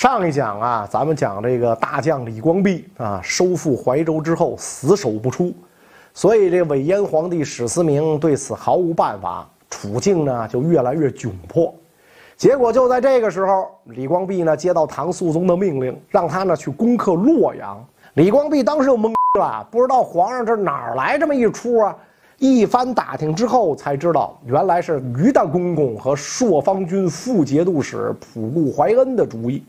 上一讲啊，咱们讲这个大将李光弼啊，收复怀州之后死守不出，所以这伪燕皇帝史思明对此毫无办法，处境呢就越来越窘迫。结果就在这个时候，李光弼呢接到唐肃宗的命令，让他呢去攻克洛阳。李光弼当时就懵了，不知道皇上这哪儿来这么一出啊？一番打听之后，才知道原来是于大公公和朔方军副节度使仆固怀恩的主意。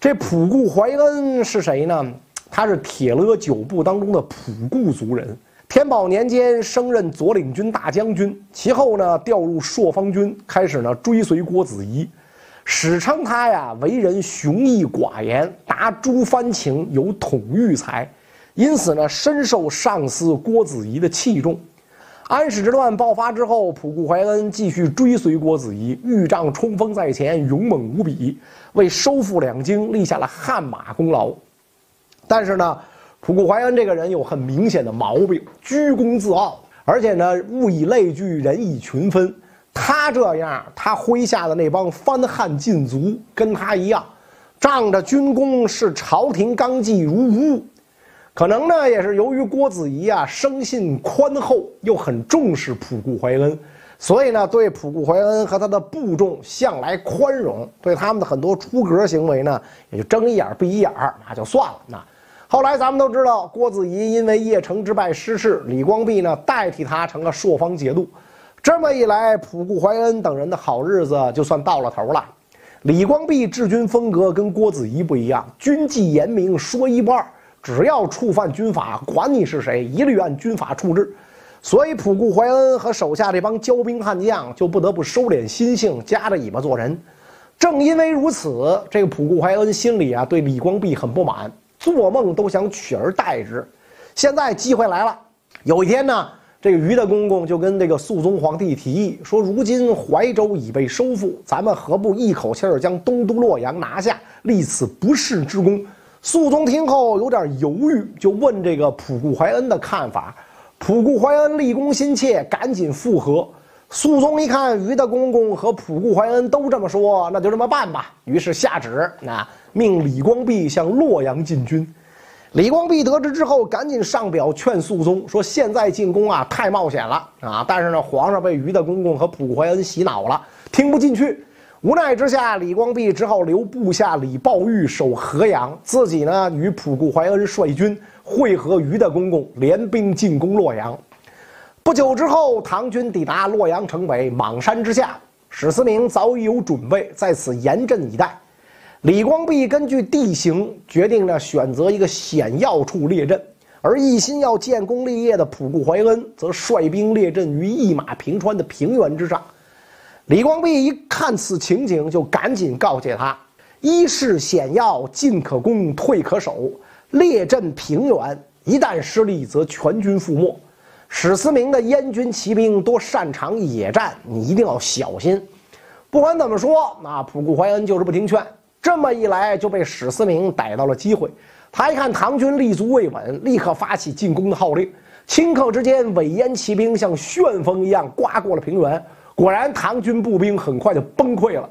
这仆固怀恩是谁呢？他是铁勒九部当中的仆固族人。天宝年间升任左领军大将军，其后呢调入朔方军，开始呢追随郭子仪。史称他呀为人雄毅寡言，达诸藩情有统御才，因此呢深受上司郭子仪的器重。安史之乱爆发之后，仆固怀恩继续追随郭子仪，御帐冲锋在前，勇猛无比，为收复两京立下了汗马功劳。但是呢，仆固怀恩这个人有很明显的毛病，居功自傲，而且呢，物以类聚，人以群分。他这样，他麾下的那帮藩汉禁卒跟他一样，仗着军功视朝廷纲纪如无物。可能呢，也是由于郭子仪啊生性宽厚，又很重视仆固怀恩，所以呢，对仆固怀恩和他的部众向来宽容，对他们的很多出格行为呢，也就睁一眼闭一眼那就算了。那后来咱们都知道，郭子仪因为邺城之败失势，李光弼呢代替他成了朔方节度，这么一来，仆固怀恩等人的好日子就算到了头了。李光弼治军风格跟郭子仪不一样，军纪严明，说一不二。只要触犯军法，管你是谁，一律按军法处置。所以，仆固怀恩和手下这帮骄兵悍将就不得不收敛心性，夹着尾巴做人。正因为如此，这个仆固怀恩心里啊对李光弼很不满，做梦都想取而代之。现在机会来了，有一天呢，这个于大公公就跟这个肃宗皇帝提议说：“如今怀州已被收复，咱们何不一口气儿将东都洛阳拿下，立此不世之功？”肃宗听后有点犹豫，就问这个仆固怀恩的看法。仆固怀恩立功心切，赶紧附和。肃宗一看于大公公和仆固怀恩都这么说，那就这么办吧。于是下旨，那命李光弼向洛阳进军。李光弼得知之后，赶紧上表劝肃宗说：“现在进攻啊，太冒险了啊！”但是呢，皇上被于大公公和仆固怀恩洗脑了，听不进去。无奈之下，李光弼只好留部下李抱玉守河阳，自己呢与仆固怀恩率军会合于大公公，联兵进攻洛阳。不久之后，唐军抵达洛阳城北莽山之下，史思明早已有准备，在此严阵以待。李光弼根据地形决定呢，选择一个险要处列阵，而一心要建功立业的仆固怀恩则率兵列阵于一马平川的平原之上。李光弼一看此情景，就赶紧告诫他：“一是险要，进可攻，退可守。列阵平原，一旦失利，则全军覆没。史思明的燕军骑兵多擅长野战，你一定要小心。”不管怎么说，那普固怀恩就是不听劝。这么一来，就被史思明逮到了机会。他一看唐军立足未稳，立刻发起进攻的号令。顷刻之间，伪燕骑兵像旋风一样刮过了平原。果然，唐军步兵很快就崩溃了。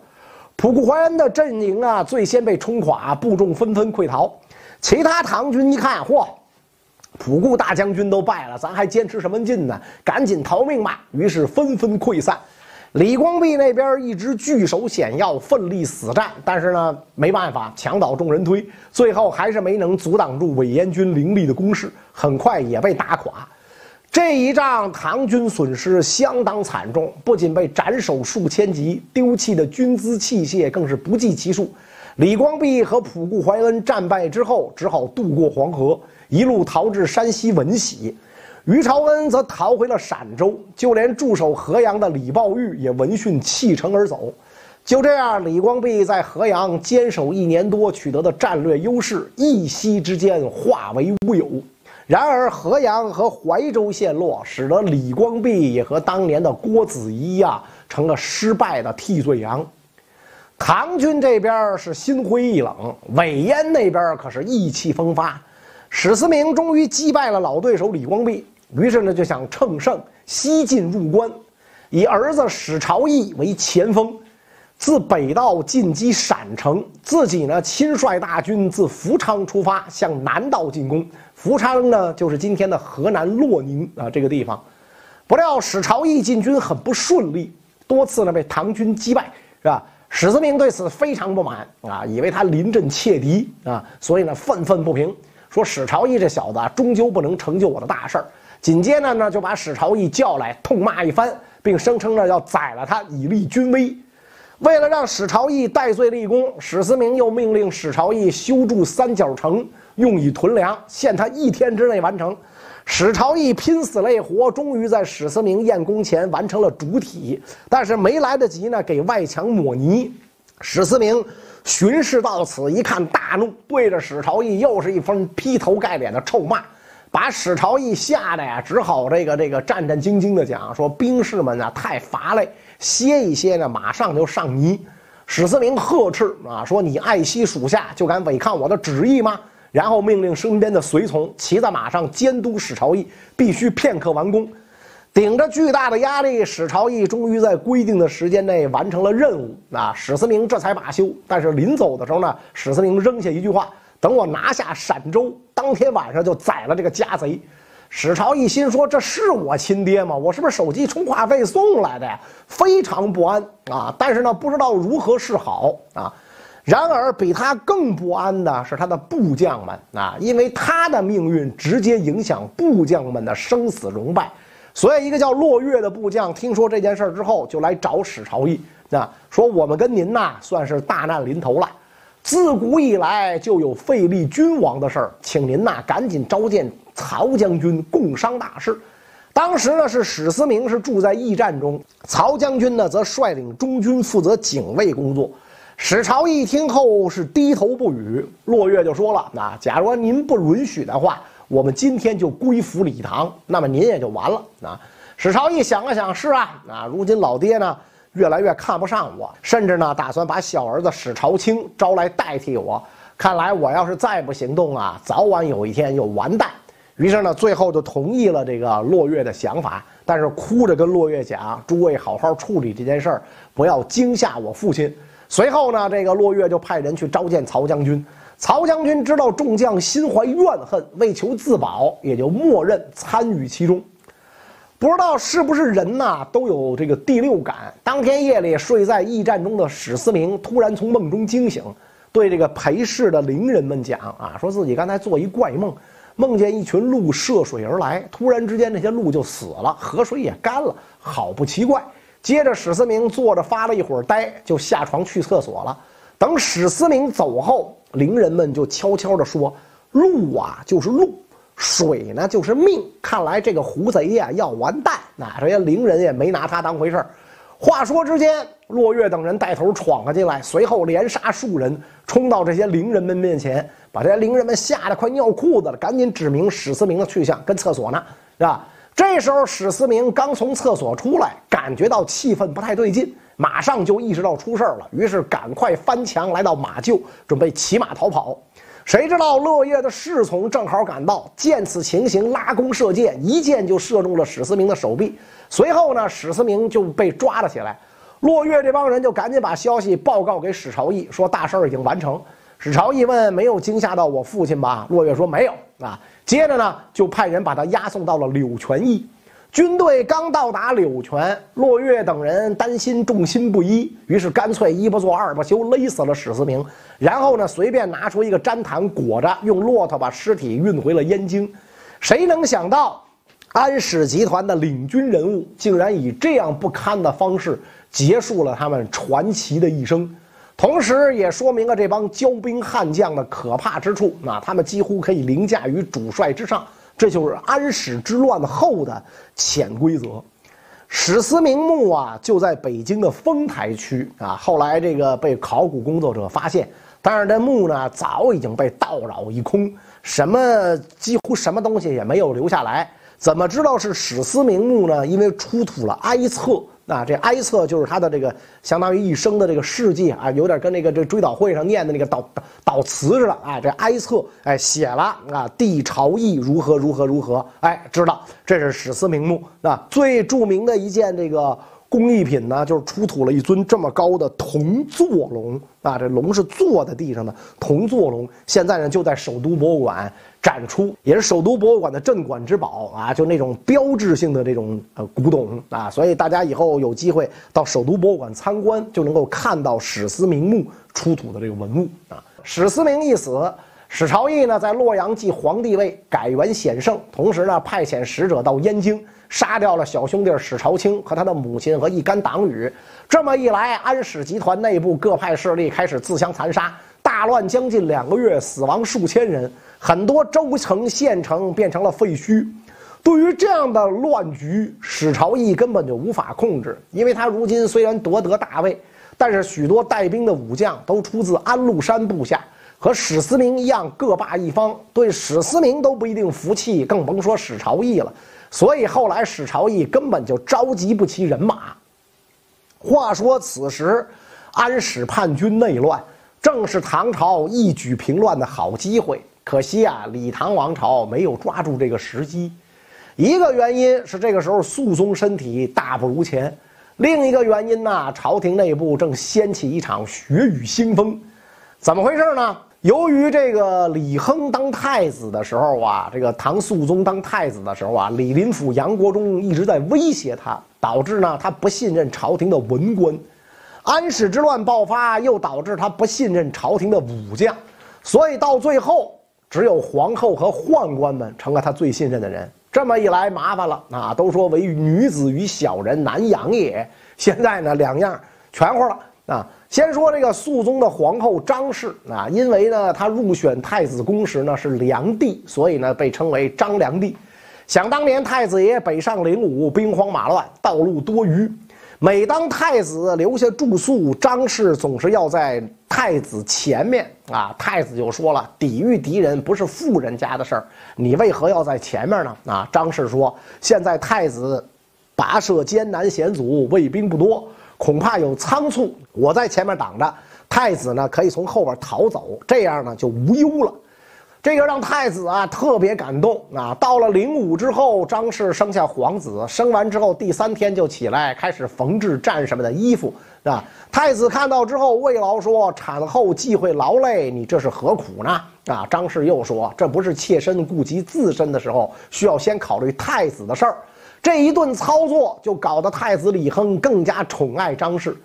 仆固怀恩的阵营啊，最先被冲垮，部众纷纷溃逃。其他唐军一看，嚯，仆固大将军都败了，咱还坚持什么劲呢？赶紧逃命吧！于是纷纷溃散。李光弼那边一直据守险要，奋力死战，但是呢，没办法，墙倒众人推，最后还是没能阻挡住韦延军凌厉的攻势，很快也被打垮。这一仗，唐军损失相当惨重，不仅被斩首数千级，丢弃的军资器械更是不计其数。李光弼和仆固怀恩战败之后，只好渡过黄河，一路逃至山西闻喜。于朝恩则逃回了陕州，就连驻守河阳的李抱玉也闻讯弃城而走。就这样，李光弼在河阳坚守一年多，取得的战略优势，一夕之间化为乌有。然而，河阳和怀州陷落，使得李光弼也和当年的郭子仪呀，成了失败的替罪羊。唐军这边是心灰意冷，韦燕那边可是意气风发。史思明终于击败了老对手李光弼，于是呢就想乘胜西进入关，以儿子史朝义为前锋。自北道进击陕城，自己呢亲率大军自福昌出发，向南道进攻。福昌呢，就是今天的河南洛宁啊这个地方。不料史朝义进军很不顺利，多次呢被唐军击败，是吧？史思明对此非常不满啊，以为他临阵切敌啊，所以呢愤愤不平，说史朝义这小子终究不能成就我的大事儿。紧接着呢就把史朝义叫来痛骂一番，并声称呢要宰了他以立军威。为了让史朝义戴罪立功，史思明又命令史朝义修筑三角城，用以屯粮，限他一天之内完成。史朝义拼死累活，终于在史思明验功前完成了主体，但是没来得及呢，给外墙抹泥。史思明巡视到此，一看大怒，对着史朝义又是一封劈头盖脸的臭骂，把史朝义吓得呀，只好这个这个战战兢兢的讲说：“兵士们呢太乏累，歇一歇呢，马上就上泥。”史思明呵斥啊，说：“你爱惜属下，就敢违抗我的旨意吗？”然后命令身边的随从骑在马上监督史朝义，必须片刻完工。顶着巨大的压力，史朝义终于在规定的时间内完成了任务。啊，史思明这才罢休。但是临走的时候呢，史思明扔下一句话：“等我拿下陕州，当天晚上就宰了这个家贼。”史朝义心说：“这是我亲爹吗？我是不是手机充话费送来的呀？”非常不安啊！但是呢，不知道如何是好啊。然而，比他更不安的是他的部将们啊，因为他的命运直接影响部将们的生死荣败。所以，一个叫落月的部将听说这件事之后，就来找史朝义啊，说：“我们跟您呐，算是大难临头了。自古以来就有废立君王的事儿，请您呐赶紧召见曹将军，共商大事。”当时呢，是史思明是住在驿站中，曹将军呢则率领中军负责警卫工作。史朝义听后是低头不语，骆越就说了：“那假如您不允许的话，我们今天就归服李唐，那么您也就完了。”啊，史朝义想了想，是啊，啊，如今老爹呢越来越看不上我，甚至呢打算把小儿子史朝清招来代替我。看来我要是再不行动啊，早晚有一天就完蛋。于是呢，最后就同意了这个骆越的想法，但是哭着跟骆越讲：“诸位好好处理这件事儿，不要惊吓我父亲。”随后呢，这个骆越就派人去召见曹将军。曹将军知道众将心怀怨恨，为求自保，也就默认参与其中。不知道是不是人呐，都有这个第六感。当天夜里睡在驿站中的史思明突然从梦中惊醒，对这个陪侍的伶人们讲啊，说自己刚才做一怪梦，梦见一群鹿涉水而来，突然之间这些鹿就死了，河水也干了，好不奇怪。接着，史思明坐着发了一会儿呆，就下床去厕所了。等史思明走后，伶人们就悄悄地说：“路啊，就是路；水呢，就是命。看来这个胡贼呀要完蛋。”那这些伶人也没拿他当回事儿。话说之间，落月等人带头闯了进来，随后连杀数人，冲到这些伶人们面前，把这些伶人们吓得快尿裤子了，赶紧指明史思明的去向，跟厕所呢，是吧？这时候，史思明刚从厕所出来，感觉到气氛不太对劲，马上就意识到出事了，于是赶快翻墙来到马厩，准备骑马逃跑。谁知道乐业的侍从正好赶到，见此情形，拉弓射箭，一箭就射中了史思明的手臂。随后呢，史思明就被抓了起来。骆越这帮人就赶紧把消息报告给史朝义，说大事已经完成。史朝义问：“没有惊吓到我父亲吧？”骆越说：“没有啊。”接着呢，就派人把他押送到了柳泉驿。军队刚到达柳泉，骆越等人担心众心不一，于是干脆一不做二不休，勒死了史思明。然后呢，随便拿出一个毡毯裹着，用骆驼把尸体运回了燕京。谁能想到，安史集团的领军人物竟然以这样不堪的方式结束了他们传奇的一生。同时，也说明了这帮骄兵悍将的可怕之处。那他们几乎可以凌驾于主帅之上，这就是安史之乱后的潜规则。史思明墓啊，就在北京的丰台区啊。后来这个被考古工作者发现，但是这墓呢，早已经被盗扰一空，什么几乎什么东西也没有留下来。怎么知道是史思明墓呢？因为出土了哀册。啊，这哀册就是他的这个相当于一生的这个事迹啊，有点跟那个这追悼会上念的那个悼悼词似的啊。这哀册哎写了啊，帝朝议如何如何如何，哎，知道这是史思明墓。啊最著名的一件这个工艺品呢，就是出土了一尊这么高的铜坐龙啊，这龙是坐在地上的铜坐龙，现在呢就在首都博物馆展出，也是首都博物馆的镇馆之宝啊，就那种标志性的这种呃古董啊，所以大家以后有机会到首都博物馆参观，就能够看到史思明墓出土的这个文物啊。史思明一死，史朝义呢在洛阳继皇帝位，改元显圣，同时呢派遣使者到燕京。杀掉了小兄弟史朝清和他的母亲和一干党羽，这么一来，安史集团内部各派势力开始自相残杀，大乱将近两个月，死亡数千人，很多州城县城变成了废墟。对于这样的乱局，史朝义根本就无法控制，因为他如今虽然夺得大位，但是许多带兵的武将都出自安禄山部下，和史思明一样各霸一方，对史思明都不一定服气，更甭说史朝义了。所以后来史朝义根本就召集不齐人马。话说此时，安史叛军内乱，正是唐朝一举平乱的好机会。可惜啊，李唐王朝没有抓住这个时机。一个原因是这个时候肃宗身体大不如前，另一个原因呢，朝廷内部正掀起一场血雨腥风。怎么回事呢？由于这个李亨当太子的时候啊，这个唐肃宗当太子的时候啊，李林甫、杨国忠一直在威胁他，导致呢他不信任朝廷的文官；安史之乱爆发，又导致他不信任朝廷的武将，所以到最后，只有皇后和宦官们成了他最信任的人。这么一来，麻烦了啊！都说唯女子与小人难养也，现在呢，两样全乎了啊！先说这个肃宗的皇后张氏啊，因为呢，她入选太子宫时呢是良帝，所以呢被称为张良帝。想当年太子爷北上领武，兵荒马乱，道路多余。每当太子留下住宿，张氏总是要在太子前面啊。太子就说了：“抵御敌人不是富人家的事儿，你为何要在前面呢？”啊，张氏说：“现在太子跋涉艰难险阻，卫兵不多。”恐怕有仓促，我在前面挡着，太子呢可以从后边逃走，这样呢就无忧了。这个让太子啊特别感动啊。到了灵武之后，张氏生下皇子，生完之后第三天就起来开始缝制战士们的衣服啊。太子看到之后，慰劳说：“产后忌讳劳累，你这是何苦呢？”啊，张氏又说：“这不是妾身顾及自身的时候，需要先考虑太子的事儿。”这一顿操作就搞得太子李亨更加宠爱张氏。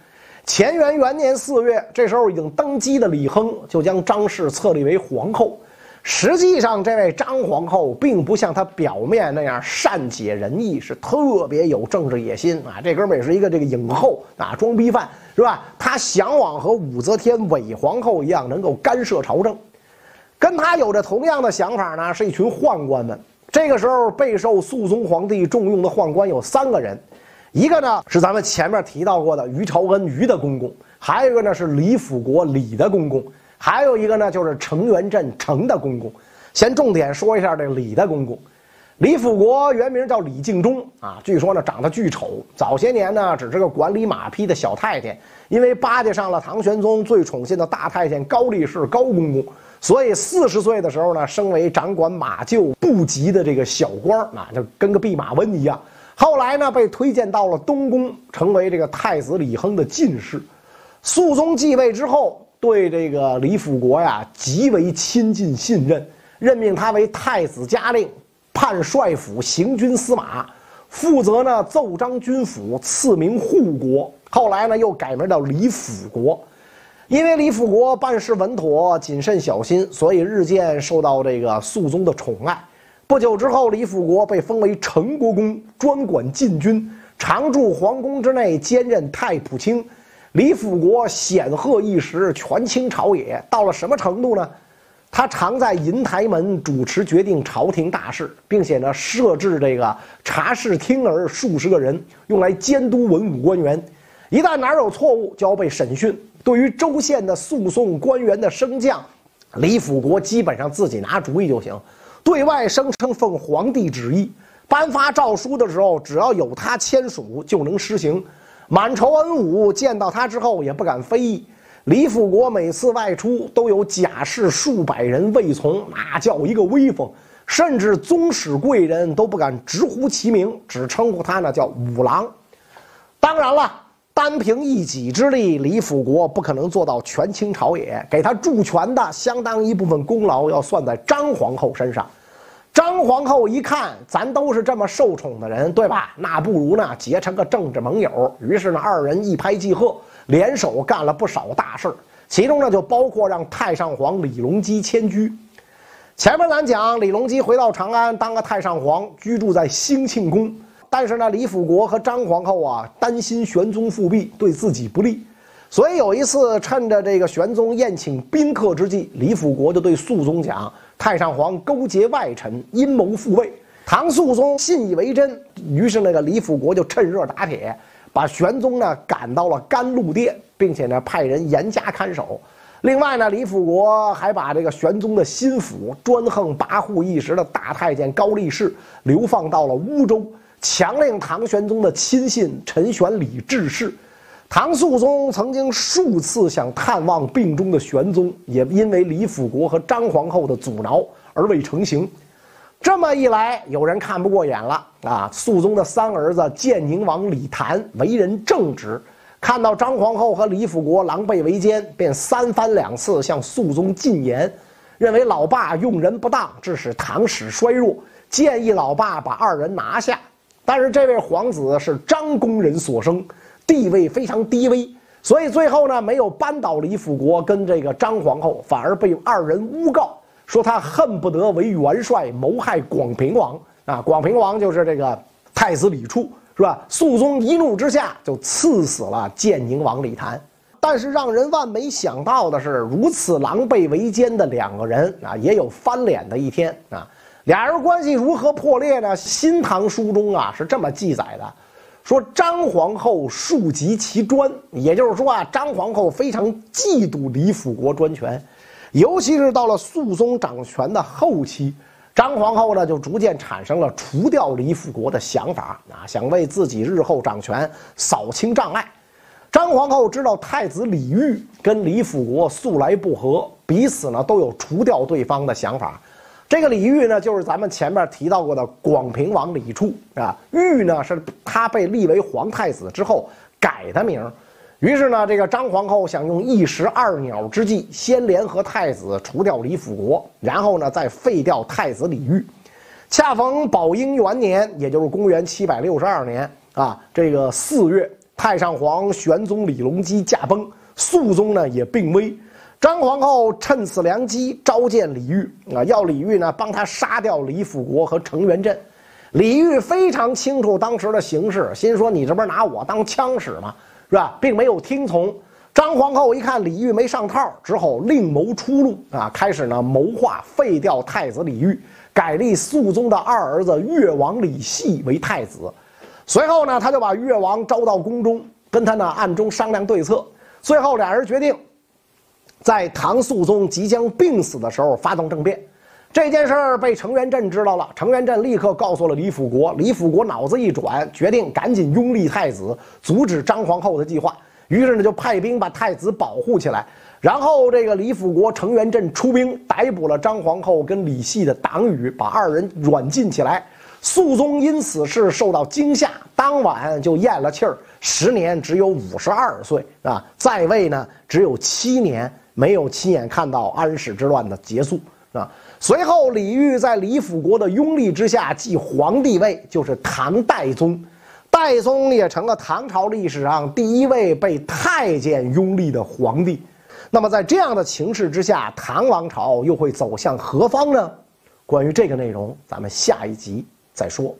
乾元元年四月，这时候已经登基的李亨就将张氏册立为皇后。实际上，这位张皇后并不像她表面那样善解人意，是特别有政治野心啊！这哥们也是一个这个影后啊，装逼犯是吧？他向往和武则天伪皇后一样，能够干涉朝政。跟他有着同样的想法呢，是一群宦官们。这个时候备受肃宗皇帝重用的宦官有三个人，一个呢是咱们前面提到过的于朝恩于的公公，还有一个呢是李辅国李的公公，还有一个呢就是程元振程的公公。先重点说一下这李的公公，李辅国原名叫李敬忠啊，据说呢长得巨丑，早些年呢只是个管理马匹的小太监，因为巴结上了唐玄宗最宠信的大太监高力士高公公。所以四十岁的时候呢，升为掌管马厩部级的这个小官儿，啊，就跟个弼马温一样。后来呢，被推荐到了东宫，成为这个太子李亨的进士。肃宗继位之后，对这个李辅国呀极为亲近信任，任命他为太子嘉令，判帅府行军司马，负责呢奏章军府，赐名护国。后来呢，又改名叫李辅国。因为李辅国办事稳妥、谨慎小心，所以日渐受到这个肃宗的宠爱。不久之后，李辅国被封为成国公，专管禁军，常驻皇宫之内，兼任太仆卿。李辅国显赫一时，权倾朝野。到了什么程度呢？他常在银台门主持决定朝廷大事，并且呢设置这个察事厅儿数十个人，用来监督文武官员。一旦哪有错误，就要被审讯。对于州县的诉讼官员的升降，李辅国基本上自己拿主意就行。对外声称奉皇帝旨意颁发诏书的时候，只要有他签署就能施行。满朝文武见到他之后也不敢非议。李辅国每次外出都有甲士数百人卫从，那叫一个威风。甚至宗室贵人都不敢直呼其名，只称呼他呢叫五郎。当然了，单凭一己之力，李辅国不可能做到权倾朝野。给他助权的相当一部分功劳要算在张皇后身上。张皇后一看，咱都是这么受宠的人，对吧？那不如呢结成个政治盟友。于是呢，二人一拍即合，联手干了不少大事其中呢，就包括让太上皇李隆基迁居。前面咱讲，李隆基回到长安当个太上皇，居住在兴庆宫。但是呢，李辅国和张皇后啊，担心玄宗复辟对自己不利，所以有一次趁着这个玄宗宴请宾客之际，李辅国就对肃宗讲：“太上皇勾结外臣，阴谋复位。”唐肃宗信以为真，于是那个李辅国就趁热打铁，把玄宗呢赶到了甘露殿，并且呢派人严加看守。另外呢，李辅国还把这个玄宗的心腹专横跋扈一时的大太监高力士流放到了乌州。强令唐玄宗的亲信陈玄礼致仕。唐肃宗曾经数次想探望病中的玄宗，也因为李辅国和张皇后的阻挠而未成行。这么一来，有人看不过眼了啊！肃宗的三儿子建宁王李谭为人正直，看到张皇后和李辅国狼狈为奸，便三番两次向肃宗进言，认为老爸用人不当，致使唐史衰弱，建议老爸把二人拿下。但是这位皇子是张公人所生，地位非常低微，所以最后呢没有扳倒李辅国跟这个张皇后，反而被二人诬告说他恨不得为元帅谋害广平王啊！广平王就是这个太子李处，是吧？肃宗一怒之下就赐死了建宁王李谭。但是让人万没想到的是，如此狼狈为奸的两个人啊，也有翻脸的一天啊！俩人关系如何破裂呢？《新唐书》中啊是这么记载的，说张皇后庶及其专，也就是说啊，张皇后非常嫉妒李辅国专权，尤其是到了肃宗掌权的后期，张皇后呢就逐渐产生了除掉李辅国的想法啊，想为自己日后掌权扫清障碍。张皇后知道太子李煜跟李辅国素来不和，彼此呢都有除掉对方的想法。这个李煜呢，就是咱们前面提到过的广平王李处啊。煜呢，是他被立为皇太子之后改的名。于是呢，这个张皇后想用一石二鸟之计，先联合太子除掉李辅国，然后呢，再废掉太子李煜。恰逢宝应元年，也就是公元七百六十二年啊，这个四月，太上皇玄宗李隆基驾崩，肃宗呢也病危。张皇后趁此良机召见李煜啊，要李煜呢帮他杀掉李辅国和程元振。李煜非常清楚当时的形势，心说你这不是拿我当枪使吗？是吧？并没有听从。张皇后一看李煜没上套，只好另谋出路啊，开始呢谋划废掉太子李煜，改立肃宗的二儿子越王李系为太子。随后呢，他就把越王招到宫中，跟他呢暗中商量对策。最后俩人决定。在唐肃宗即将病死的时候发动政变，这件事儿被程元振知道了。程元振立刻告诉了李辅国，李辅国脑子一转，决定赶紧拥立太子，阻止张皇后的计划。于是呢，就派兵把太子保护起来。然后这个李辅国、程元振出兵逮捕了张皇后跟李系的党羽，把二人软禁起来。肃宗因此事受到惊吓，当晚就咽了气儿，时年只有五十二岁啊，在位呢只有七年。没有亲眼看到安史之乱的结束啊！随后，李煜在李辅国的拥立之下继皇帝位，就是唐代宗。代宗也成了唐朝历史上第一位被太监拥立的皇帝。那么，在这样的情势之下，唐王朝又会走向何方呢？关于这个内容，咱们下一集再说。